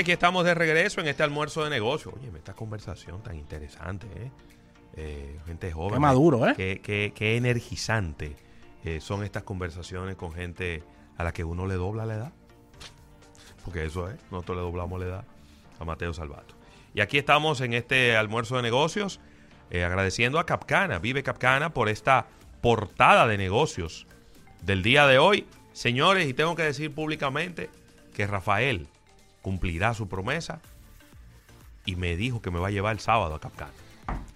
Aquí estamos de regreso en este almuerzo de negocio. Oye, esta conversación tan interesante, ¿eh? Eh, gente joven. Qué maduro, ¿eh? Qué, qué- qué energizante eh, son estas conversaciones con gente a la que uno le dobla la edad. Porque eso es, nosotros le doblamos la edad a Mateo Salvato. Y aquí estamos en este almuerzo de negocios, eh, agradeciendo a Capcana, Vive Capcana, por esta portada de negocios del día de hoy. Señores, y tengo que decir públicamente que Rafael cumplirá su promesa y me dijo que me va a llevar el sábado a Capcana.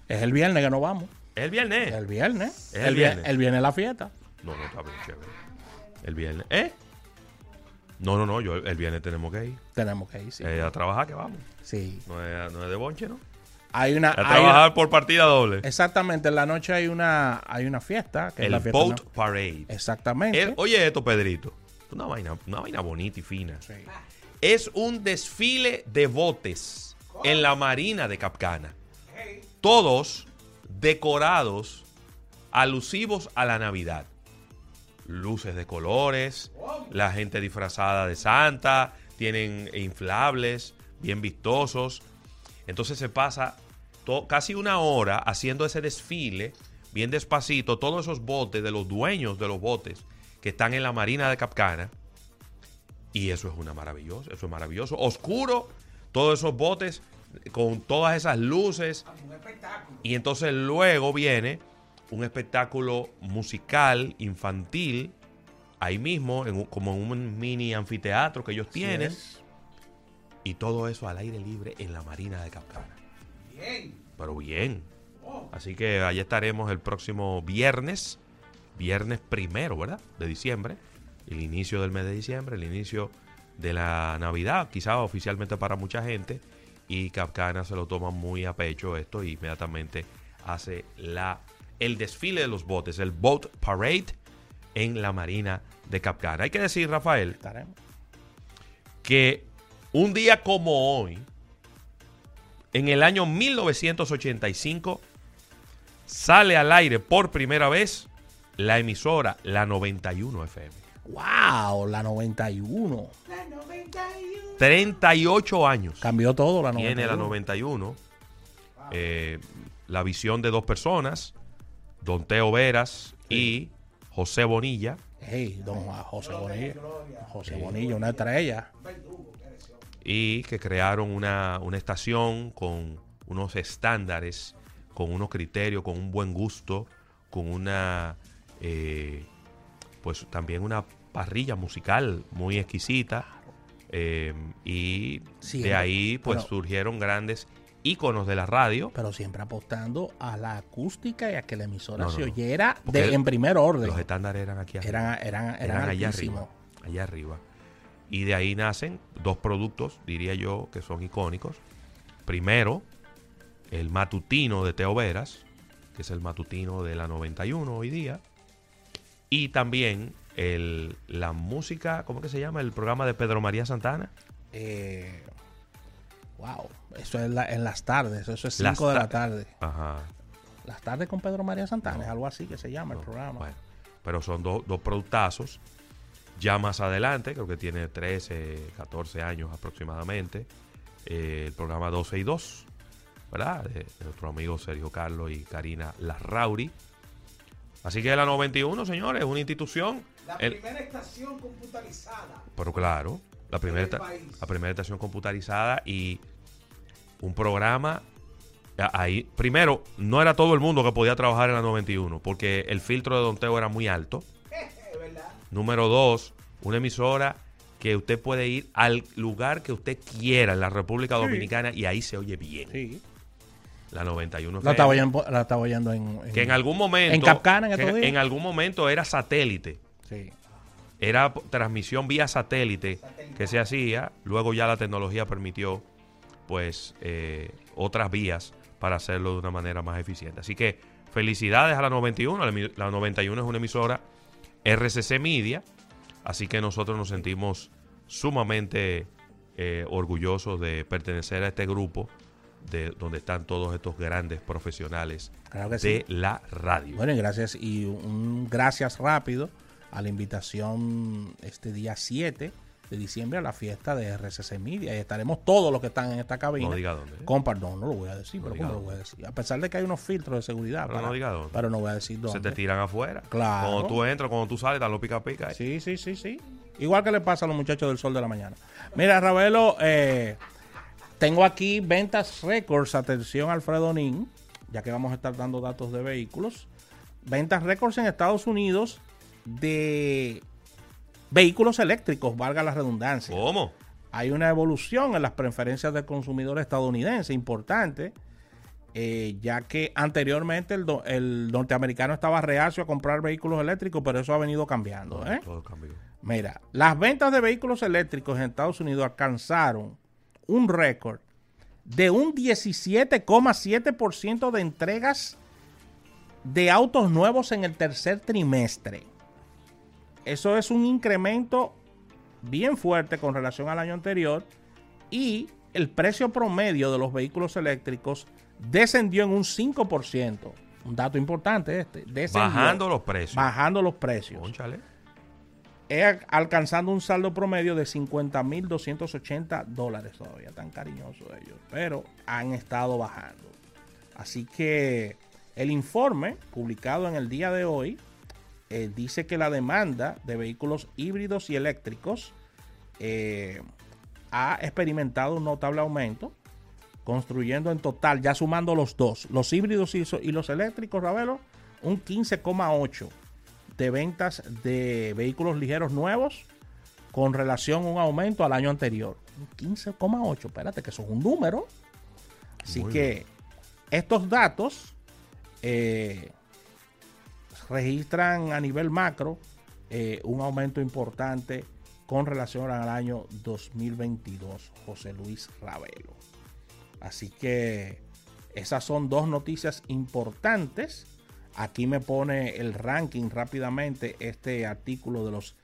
Es el viernes que nos vamos. ¿Es el viernes? El viernes. Es el el, viernes. El viernes la fiesta. No, no, está bien, chévere. El viernes. ¿Eh? No, no, no, yo el viernes tenemos que ir. Tenemos que ir, sí. Eh, a trabajar que vamos. sí. No es, no es de bonche, ¿no? Hay una. A hay trabajar una- por partida doble. exactamente, en la noche hay una, hay una fiesta. Que es el la fiesta Boat ¿no? Parade. Exactamente. El- oye esto, Pedrito. Una vaina, una vaina bonita y fina. Sí. Es un desfile de botes en la marina de Capcana. Todos decorados alusivos a la Navidad. Luces de colores, la gente disfrazada de Santa, tienen inflables, bien vistosos. Entonces se pasa casi una hora haciendo ese desfile, bien despacito, todos esos botes de los dueños de los botes que están en la marina de Capcana. Y eso es una maravillosa, eso es maravilloso. Oscuro, todos esos botes con todas esas luces. Y entonces luego viene un espectáculo musical, infantil, ahí mismo, en un- como en un mini anfiteatro que ellos tienen. es. Y todo eso al aire libre en la Marina de Capcana. Pero bien. Así que allí estaremos el próximo viernes, viernes primero, ¿verdad? De diciembre. El inicio del mes de diciembre, el inicio de la Navidad, quizás oficialmente para mucha gente. Y Capcana se lo toma muy a pecho esto y inmediatamente hace la, el desfile de los botes, el Boat Parade en la Marina de Capcana. Hay que decir, Rafael, que un día como hoy, en el año 1985, sale al aire por primera vez la emisora La 91 FM. ¡Wow! La 91. 38 años Cambió todo la 91. tiene la 91. Eh, la visión de dos personas, Don Teo Veras y José Bonilla. Hey, don Juan José Bonilla. José Bonilla, una estrella. y que crearon una, una estación con unos estándares, con unos criterios, con un buen gusto, con una, eh, pues también una parrilla musical muy exquisita. eh, y de ahí pues pero- surgieron grandes íconos de la radio. Pero siempre apostando a la acústica y a que la emisora No, no, se oyera de, en primer orden. Los estándares eran aquí arriba. Eran, eran, eran, eran allá arriba. Allá arriba. Y de ahí nacen dos productos, diría yo, que son icónicos. Primero, el matutino de Teo Veras, que es el matutino de la 91 hoy día. Y también el, la música, ¿cómo que se llama? El programa de Pedro María Santana. Eh, wow, eso es la- en las tardes, eso es Las 5 de la ta- tarde. Ajá. Las tardes con Pedro María Santana, es algo así que se llama el programa. bueno, pero son dos dos productazos. Ya más adelante, creo que tiene 13, 14 años aproximadamente, eh, el programa 12 y 2, ¿verdad? De, de nuestro amigo Sergio Carlos y Karina Larrauri. Así que la 91, señores, es una institución. La El- primera estación computarizada. pero claro, la primera, la primera estación computarizada y un programa. Ahí, primero, no era todo el mundo que podía trabajar en la 91, porque el filtro de Don Teo era muy alto. Número dos, una emisora que usted puede ir al lugar que usted quiera en la República Dominicana y ahí se oye bien. Sí. La 91 La FM, estaba oyendo, la estaba oyendo en, en- que en algún momento En Capcana en estos días. en algún momento era satélite. Sí. Era transmisión vía satélite que se hacía. Luego ya la tecnología permitió pues eh, otras vías para hacerlo de una manera más eficiente. Así que felicidades a la 91. La, emi- la 91 es una emisora RCC Media. Así que nosotros nos sentimos sumamente eh, orgullosos de pertenecer a este grupo de donde están todos estos grandes profesionales Claro de sí. la radio. Bueno, y gracias, y un gracias rápido a la invitación este día 7 de diciembre a la fiesta de RCC Media. Y estaremos todos los que están en esta cabina. No diga dónde. Con perdón, no lo voy a decir, No pero ¿cómo lo dónde. voy a decir? A pesar de que hay unos filtros de seguridad. Pero no diga dónde. Pero no voy a decir Se dónde. te tiran afuera. Claro. Cuando tú entras, cuando tú sales, están los pica pica. ahí. Sí, sí, sí, sí. Igual que le pasa a los muchachos del Sol de la Mañana. Mira, Ravelo, eh, tengo aquí ventas récords. Atención, Alfredo Nin, ya que vamos a estar dando datos de vehículos. Ventas récords en Estados Unidos de vehículos eléctricos, valga la redundancia. ¿Cómo? Hay una evolución en las preferencias del consumidor estadounidense importante, eh, ya que anteriormente el, do- el norteamericano estaba reacio a comprar vehículos eléctricos, pero eso ha venido cambiando. ¿eh? Todo cambió. Mira, las ventas de vehículos eléctricos en Estados Unidos alcanzaron un récord de un 17,7% de entregas de autos nuevos en el tercer trimestre. Eso es un incremento bien fuerte con relación al año anterior y el precio promedio de los vehículos eléctricos descendió en un 5%. Un dato importante este. descendió. Bajando los precios. Bajando los precios Cónchale. Alcanzando un saldo promedio de 50.280 dólares todavía, tan cariñosos ellos, pero han estado bajando. Así que el informe publicado en el día de hoy eh, dice que la demanda de vehículos híbridos y eléctricos eh, ha experimentado un notable aumento, construyendo en total, ya sumando los dos, los híbridos y los eléctricos, Ravelo, un 15,8 de ventas de vehículos ligeros nuevos con relación a un aumento al año anterior. Un 15,8, espérate, que eso es un número. Así Muy que estos datos eh, registran a nivel macro eh, un aumento importante con relación al año 2022, José Luis Ravelo. Así que esas son dos noticias importantes. Aquí me pone el ranking rápidamente este artículo de los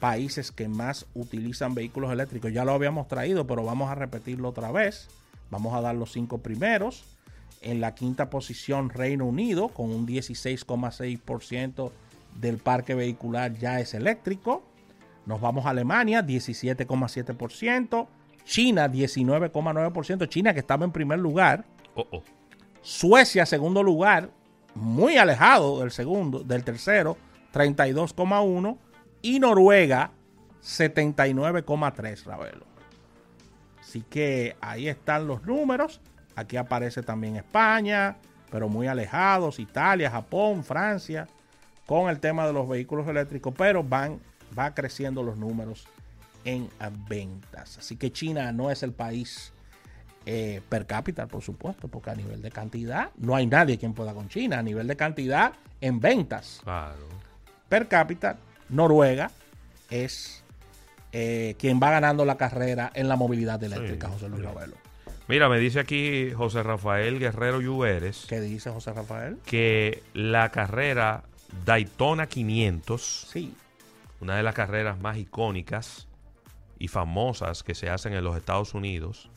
países que más utilizan vehículos eléctricos. Ya lo habíamos traído, pero vamos a repetirlo otra vez. Vamos a dar los cinco primeros. En la quinta posición, Reino Unido, con un 16,6% del parque vehicular ya es eléctrico. Nos vamos a Alemania, 17,7%. China, 19,9%. China, que estaba en primer lugar. Oh, oh. Suecia, segundo lugar, muy alejado del segundo, del tercero, 32,1. Y Noruega, 79,3, Ravelo. Así que ahí están los números. Aquí aparece también España, pero muy alejados, Italia, Japón, Francia, con el tema de los vehículos eléctricos, pero van, va creciendo los números en ventas. Así que China no es el país eh, per cápita, por supuesto, porque a nivel de cantidad no hay nadie quien pueda con China. A nivel de cantidad en ventas Claro. per cápita, Noruega es eh, quien va ganando la carrera en la movilidad eléctrica, Sí, José Luis. Ravelo. Mira, me dice aquí José Rafael Guerrero Lluveres ¿Qué dice José Rafael? que la carrera Daytona 500, Sí. una de las carreras más icónicas y famosas que se hacen en los Estados Unidos,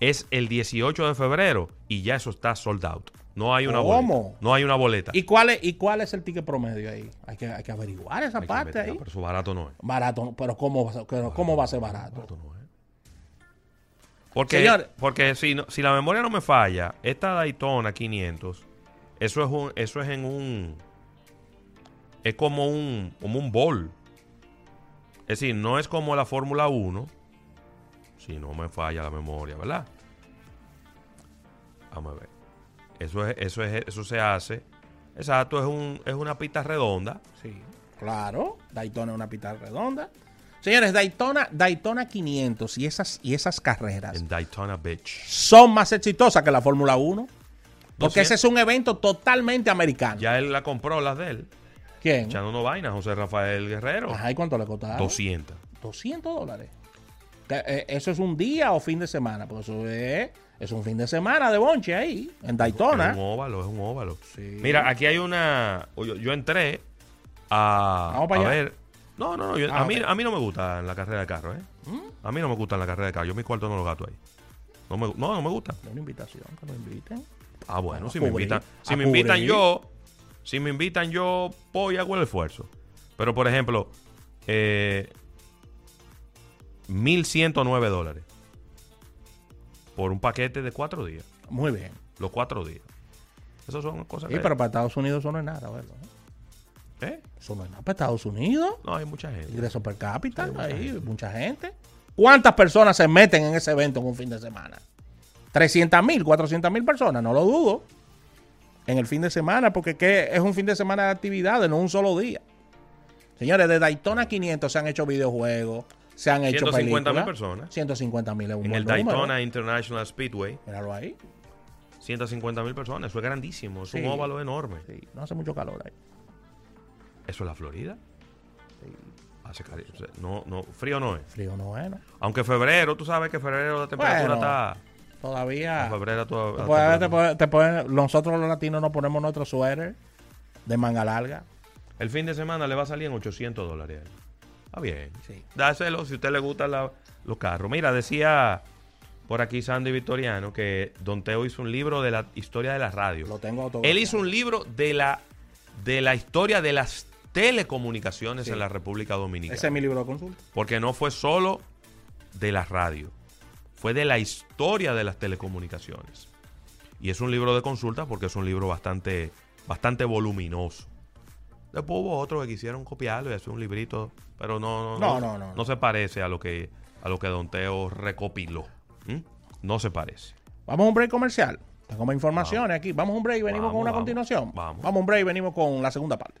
es el 18 de febrero y ya eso está sold out. No hay una ¿Cómo? boleta. No hay una boleta. ¿Y cuál, es, ¿Y cuál es el ticket promedio ahí? Hay que, hay que averiguar esa Hay parte ahí. Pero eso barato no es. Barato, pero ¿cómo, va a ser- pero ¿cómo va a ser barato? Barato no es. Porque, Señor. porque si, no- si la memoria no me falla, esta Daytona 500, eso es un, eso es en un, es como un, como un bol. Es decir, no es como la Fórmula 1, si no me falla la memoria, ¿verdad? Vamos a ver. Eso es, eso es, eso se hace. Exacto, es un, es una pista redonda. Sí, claro. Daytona es una pista redonda. Señores, Daytona, Daytona 500 y esas, y esas carreras En Daytona Beach. son más exitosas que la Fórmula 1. Porque 200. ese es un evento totalmente americano. Ya él la compró, las de él. ¿Quién? Echando no vaina, José Rafael Guerrero. Ajá, ¿y cuánto le costaron? 200. 200 dólares. Eh, ¿Eso es un día o fin de semana? Pues eso es, es un fin de semana de bonche ahí, en Daytona. Es un óvalo, es un óvalo. Sí. Mira, aquí hay una. Yo, yo entré a, Vamos para a allá. ver. No, no, no. yo- Ah, a, mí. ¿Mm? a mí no me gusta la carrera de carro, ¿eh? A mí no me gusta la carrera de carro. Yo mi cuarto no lo gato ahí. No, me, no, no me gusta. Una invitación, que nos inviten. Ah, bueno, si me invitan. Si me invitan yo. Si me invitan yo, voy y hago el esfuerzo. Pero, por ejemplo, eh, 1.109 dólares. Por un paquete de cuatro días. Muy bien. Los cuatro días. Esas son cosas Sí, que... pero para Estados Unidos eso no es nada, ¿verdad? ¿Eh? Eso no es nada para Estados Unidos. No, hay mucha gente. Ingreso per cápita, Hay mucha ahí, gente. mucha gente. ¿Cuántas personas se meten en ese evento en un fin de semana? 300 mil, 400 mil personas, no lo dudo. En el fin de semana, porque ¿qué? es un fin de semana de actividades, no un solo día. Señores, de Daytona 500 se han hecho videojuegos, se han hecho 150 mil personas. 150 mil es un En el número. Daytona International Speedway, Míralo ahí. 150 mil personas. Eso es grandísimo. Es Sí. un óvalo enorme. Sí, no hace mucho calor ahí. ¿Eso es la Florida? Hace cari- o sea, No, no, frío no es. Frío no es, ¿no? Aunque febrero, tú sabes que febrero la temperatura Bueno, está. Todavía. En febrero toda- la Te puede- te temperatura- puede- te puede- nosotros los latinos nos ponemos nuestro suéter de manga larga. El fin de semana le va a salir en 800 dólares. Está bien. Sí. Dáselo si a usted le gustan los carros. Mira, decía por aquí Sandy Victoriano que Don Teo hizo un libro de la historia de la radio. Lo tengo. Él hizo un libro de la, de la historia de las telecomunicaciones Sí. en la República Dominicana. Ese es mi libro de consulta. Porque no fue solo de la radio, fue de la historia de las telecomunicaciones. Y es un libro de consulta porque es un libro bastante, bastante voluminoso. Después hubo otros que quisieron copiarlo y hacer un librito, pero no, No, no, no, no. se parece a lo que a lo que Don Teo recopiló. ¿Mm? No se parece. Vamos a un break comercial. Tengo más informaciones aquí. Vamos a un break y venimos Vamos, con una vamos, continuación. vamos. a un break y venimos con la segunda parte.